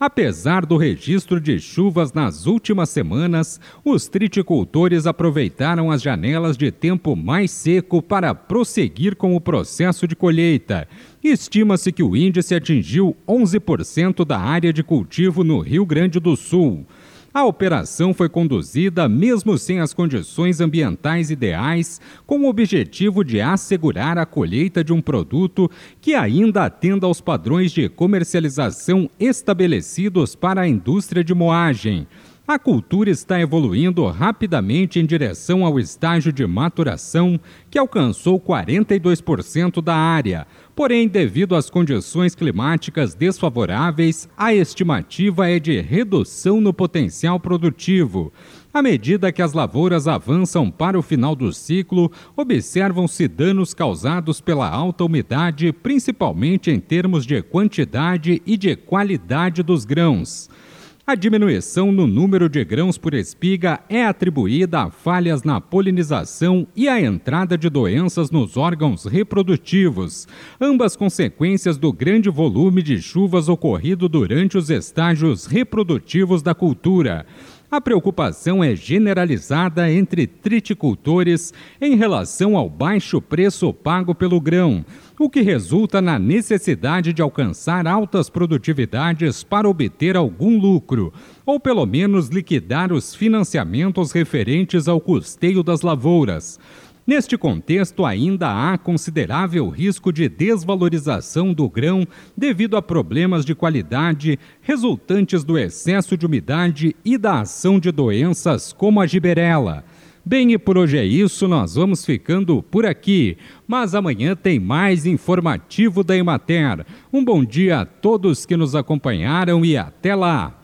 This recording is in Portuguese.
Apesar do registro de chuvas nas últimas semanas, os triticultores aproveitaram as janelas de tempo mais seco para prosseguir com o processo de colheita. Estima-se que o índice atingiu 11% da área de cultivo no Rio Grande do Sul. A operação foi conduzida mesmo sem as condições ambientais ideais, com o objetivo de assegurar a colheita de um produto que ainda atenda aos padrões de comercialização estabelecidos para a indústria de moagem. A cultura está evoluindo rapidamente em direção ao estágio de maturação, que alcançou 42% da área. Porém, devido às condições climáticas desfavoráveis, a estimativa é de redução no potencial produtivo. À medida que as lavouras avançam para o final do ciclo, observam-se danos causados pela alta umidade, principalmente em termos de quantidade e de qualidade dos grãos. A diminuição no número de grãos por espiga é atribuída a falhas na polinização e à entrada de doenças nos órgãos reprodutivos, ambas consequências do grande volume de chuvas ocorrido durante os estágios reprodutivos da cultura. A preocupação é generalizada entre triticultores em relação ao baixo preço pago pelo grão, o que resulta na necessidade de alcançar altas produtividades para obter algum lucro, ou pelo menos liquidar os financiamentos referentes ao custeio das lavouras. Neste contexto, ainda há considerável risco de desvalorização do grão devido a problemas de qualidade resultantes do excesso de umidade e da ação de doenças como a giberela. Bem, e por hoje é isso, nós vamos ficando por aqui. Mas amanhã tem mais informativo da Emater. Um bom dia a todos que nos acompanharam e até lá!